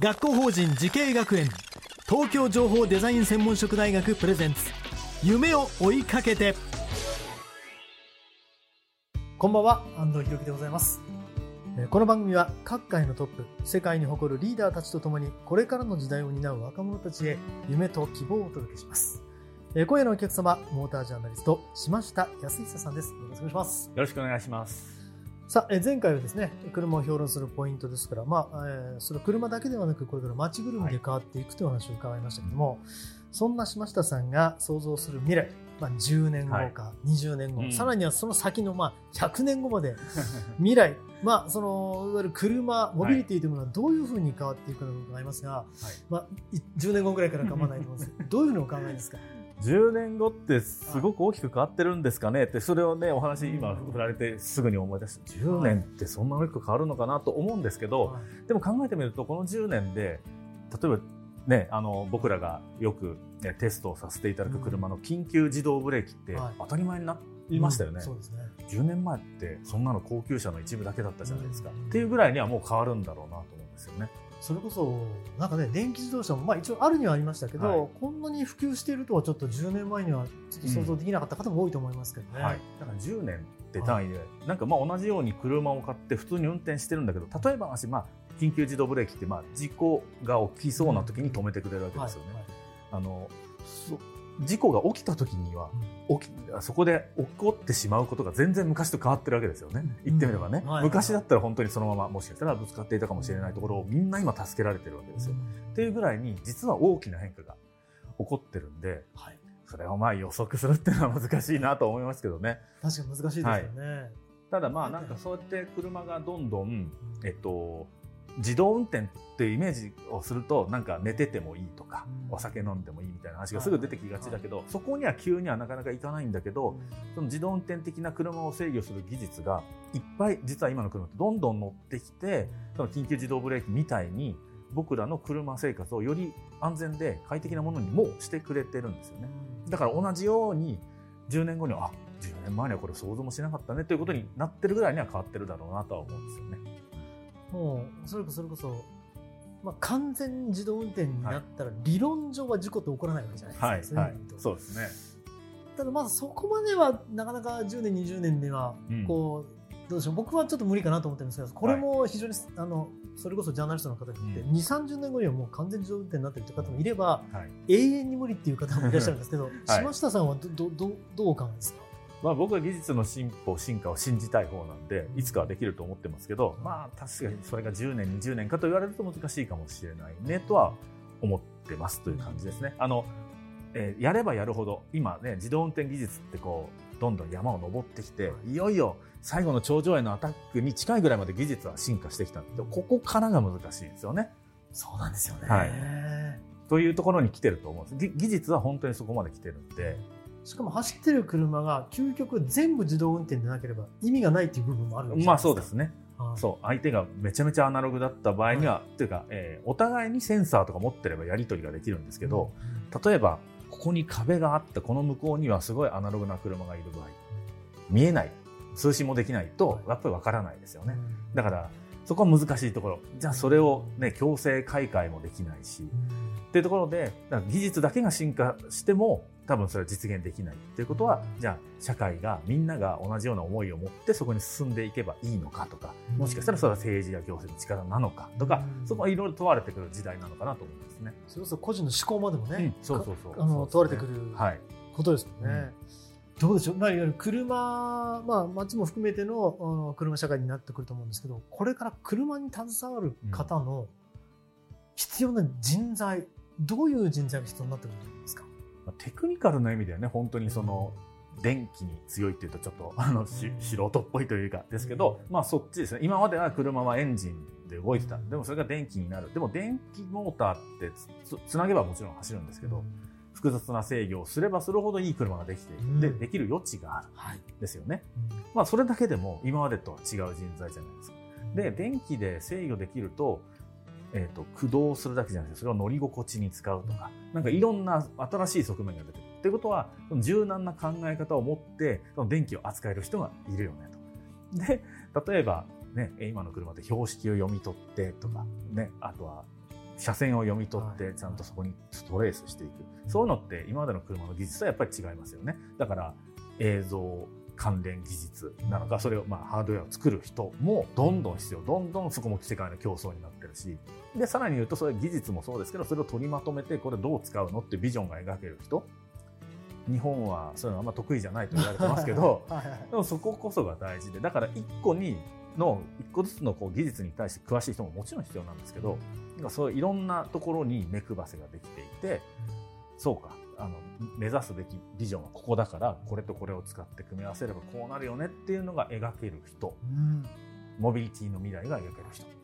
学校法人慈恵学園。東京情報デザイン専門職大学プレゼンツ。夢を追いかけて。こんばんは。安藤博樹でございます。えーこの番組は各界のトップ世界に誇るリーダーたちとともにこれからの時代を担う若者たちへ夢と希望をお届けします。えー今夜のお客様モータージャーナリスト島下康久さんです。よろしくお願いします。よろしくお願いします。さあ、えー前回はですね、車を評論するポイントですから、まあ、えーそれは車だけではなく、これから街ぐるみで変わっていくというお話を伺いましたけども、そんな島下さんが想像する未来、まあ、10年後か、20年後、うん。さらにはその先の、まあ、100年後まで、未来、まあ、その、いわゆる車、モビリティというものはどういうふうに変わっていくのか伺いますが、まあ、い10年後ぐらいから構わないと思うんですけど、どういうふうにお考えですか？10年後ってすごく大きく変わってるんですかねって、それをね、お話今振られてすぐに思い出して、10年ってそんな大きく変わるのかなと思うんですけど、はいでも考えてみると、この10年で、例えばね、あの、僕らがよく、ね、テストをさせていただく車の緊急自動ブレーキってはい当たり前になりましたよね。うんそうですね。10年前ってそんなの高級車の一部だけだったじゃないですか。うんっていうぐらいにはもう変わるんだろうなと思うんですよね。それこそ、なんかね、電気自動車も、まあ一応あるにはありましたけど、はい。こんなに普及しているとはちょっと10年前にはちょっと想像できなかった方も多いと思いますけどね。はい、だから10年って単位で、なんかまあ同じように車を買って普通に運転してるんだけど例えば話、まあ、緊急自動ブレーキってまあ事故が起きそうな時に止めてくれるわけはい。ですよね。あのそ事故が起きた時には起きそこで起こってしまうことが全然昔と変わってるわけですよね、言ってみればね、昔だったら本当にそのままもしかしたらぶつかっていたかもしれないところをみんな今助けられてるわけですよ。っていうぐらいに実は大きな変化が起こってるんで、はい。それをまあ予測するっていうのは難しいなと思いますけどね。確かに難しいですよね。ただまあなんかそうやって車がどんどん、えっと、自動運転っていうイメージをするとなんか寝ててもいいとか、うん。お酒飲んでもいいみたいな話がすぐ出てきがちだけど、そこには急にはなかなかいかないんだけど、その自動運転的な車を制御する技術がいっぱい実は今の車ってどんどん乗ってきてその緊急自動ブレーキみたいに僕らの車生活をより安全で快適なものにもうしてくれてるんですよね。だから同じように10年後にはあ10年前にはこれ想像もしなかったねということになってるぐらいには変わってるだろうなとは思うんですよね。もう、それこそそれこそ、まあ、完全自動運転になったら、理論上は事故って起こらないわけじゃないですか。はい、はい。そうですね。ただまあそこまではなかなか10年20年ではうん。こう、どうでしょう。僕はちょっと無理かなと思ってるんですけどこれも非常に、あのそれこそジャーナリストの方が言って、う2 3 0年後にはもう完全自動運転になってるって方もいればはい。永遠に無理っていう方もいらっしゃるんですけど、はい。島下さんはどどどどうお考えですか？まあ僕は技術の進歩進化を信じたい方なんでいつかはできると思ってますけど、まあ確かにそれが10年20年かと言われると難しいかもしれないねとは思ってますという感じですね。あの、えーやればやるほど今ね自動運転技術ってこうどんどん山を登ってきていよいよ最後の頂上へのアタックに近いぐらいまで技術は進化してきたんでここからが難しいんですよね。そうなんですよね、はいというところに来てると思うんです。ぎ技術は本当にそこまで来てるんで。しかも走ってる車が究極全部自動運転でなければ意味がないっていう部分もあるまあそうですね。はい。そう。相手がめちゃめちゃアナログだった場合には、というか、えーお互いにセンサーとか持ってればやり取りができるんですけど、例えばここに壁があってこの向こうにはすごいアナログな車がいる場合見えない。通信もできないとやっぱりわからないですよね、だからそこは難しいところ。じゃあそれをね、強制開会もできないし、っていうところで、技術だけが進化しても、多分それは実現できないっていうことは、じゃあ社会がみんなが同じような思いを持ってそこに進んでいけばいいのかとか、もしかしたらそれは政治や行政の力なのかとか、そこはいろいろ問われてくる時代なのかなと思いますね。それこそ個人の思考までもね、うんそうそうそうかあの問われてくるはい。ことですよね。どうでしょう、まあ、いわゆる車、まあ、街も含めての車社会になってくると思うんですけど、これから車に携わる方の必要な人材、どういう人材が必要になってくるんですか？まあテクニカルな意味ではね、本当にその、電気に強いっていうとちょっとあのし素人っぽいというかですけど、まあそっちですね。今までは車はエンジンで動いてた。でもそれが電気になる。でも電気モーターってつつつなげばもちろん走るんですけど、複雑な制御をすればするほどいい車ができている。うんで、できる余地がある。はい。ですよね。まあそれだけでも今までとは違う人材じゃないですか。で、電気で制御できると、えっ、と、駆動するだけじゃなくて、それを乗り心地に使うとか、なんかいろんな新しい側面が出てくる。っていうことは、柔軟な考え方を持って、その電気を扱える人がいるよねと。で、例えば、ね、今の車って標識を読み取ってとか、ね、あとは、車線を読み取っはいて、ちゃんとそこにトレースしていく。そういうのって今までの車の技術とはやっぱり違いますよね。だから、映像関連技術なのか、それをまあハードウェアを作る人もどんどん必要、どんどんそこも世界の競争になってるし、で、さらに言うと、それ技術もそうですけど、それを取りまとめて、これどう使うのってビジョンが描ける人。日本はそういうのあんま得意じゃないと言われてますけど、はいでもそここそが大事で、だから一個にの、一個ずつのこう技術に対して詳しい人ももちろん必要なんですけど、なんかそういういろんなところに目配せができていて、そうか、あの、目指すべきビジョンはここだから、これとこれを使って組み合わせればこうなるよねっていうのが描ける人、うんモビリティの未来が描ける人。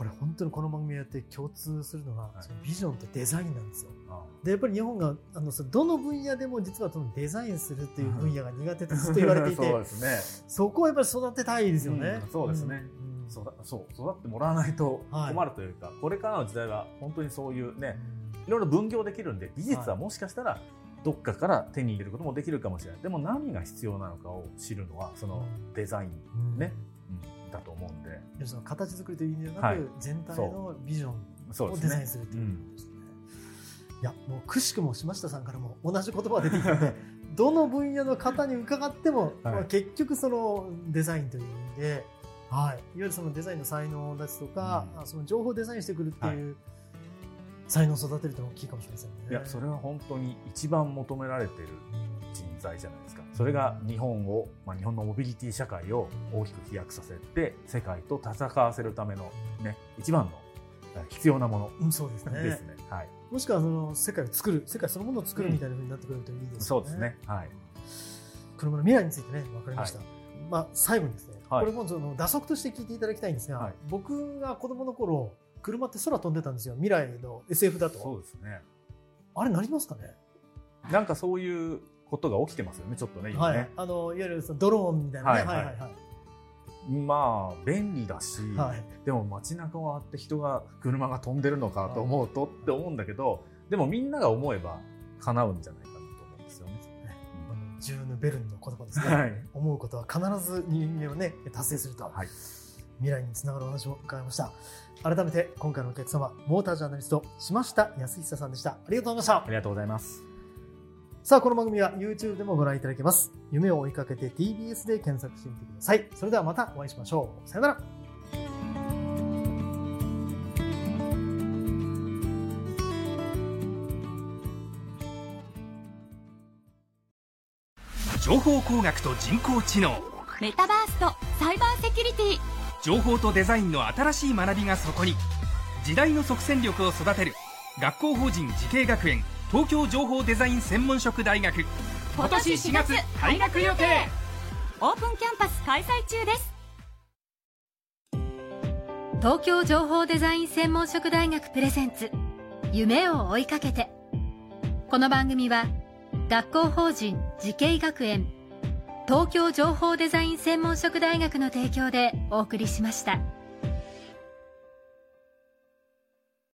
これ本当にこの番組やって共通するのが、はいそのビジョンとデザインなんですよ。あでやっぱり日本があのそのどの分野でも実はそのデザインするっていう分野が苦手とずっと言われていてそうですね。そこをやっぱり育てたいですよね。うんそうですねうんそうだそう育ってもらわないとはい困るというか、これからの時代は本当にそういうね、いろいろ分業できるんで、技術はもしかしたらどっかから手に入れることもできるかもしれない。でも何が必要なのかを知るのは、そのデザイン、うんねうん、だと思うんで。その形作りという意味ではなく、はい全体のビジョンをデザイン。するということですね。いやもうくしくも島下さんからも同じ言葉が出てきたのでどの分野の方に伺っても、はいまあ結局そのデザインという意味で、はい、いわゆるそのデザインの才能ですとか、うんあその情報をデザインしてくるっていう、才能を育てるというのは大きいかもしれませんね。いや、それは本当に一番求められている人材じゃないですか。それが日本を、まあ、日本のモビリティ社会を大きく飛躍させて、世界と戦わせるためのね、一番のえ必要なものうん、そうですねですね。はい。もしくはその世界を作る世界そのものを作るみたいな風になってくれるといいですよね。そうですね。はい。車の未来についてね分かりました、まあ最後にですね、はいこれもその打足として聞いていただきたいんですが、はい僕が子供の頃車って空飛んでたんですよ未来の SF だそとうですね。あれなりますかね？なんかそういうことが起きてますよね、ちょっとね、今はい。ね。あのいわゆるそのドローンみたいなね。はいはい。まあ、便利だし、はい。はいでも街中をあって人が、車が飛んでるのかと思うとって思うんだけど、でもみんなが思えば叶うんじゃないかなと思うんですよね。あのジューヌ・ベルンの言葉ですね、はい。思うことは必ず人間をね達成すると、はい。未来につながるお話を伺いました。改めて今回のお客様モータージャーナリスト島下康久さんでした。ありがとうございました。ありがとうございます。さあ、この番組は YouTube でもご覧いただけます。夢を追いかけて TBS で検索してみてください。それではまたお会いしましょう。さよなら。情報工学と人工知能メタバースとサイバーセキュリティ情報とデザインの新しい学びがそこに時代の即戦力を育てる学校法人慈恵学園東京情報デザイン専門職大学。今年4月開学予定。オープンキャンパス開催中です。東京情報デザイン専門職大学プレゼンツ。夢を追いかけて。この番組は学校法人慈恵学園。東京情報デザイン専門職大学の提供でお送りしました。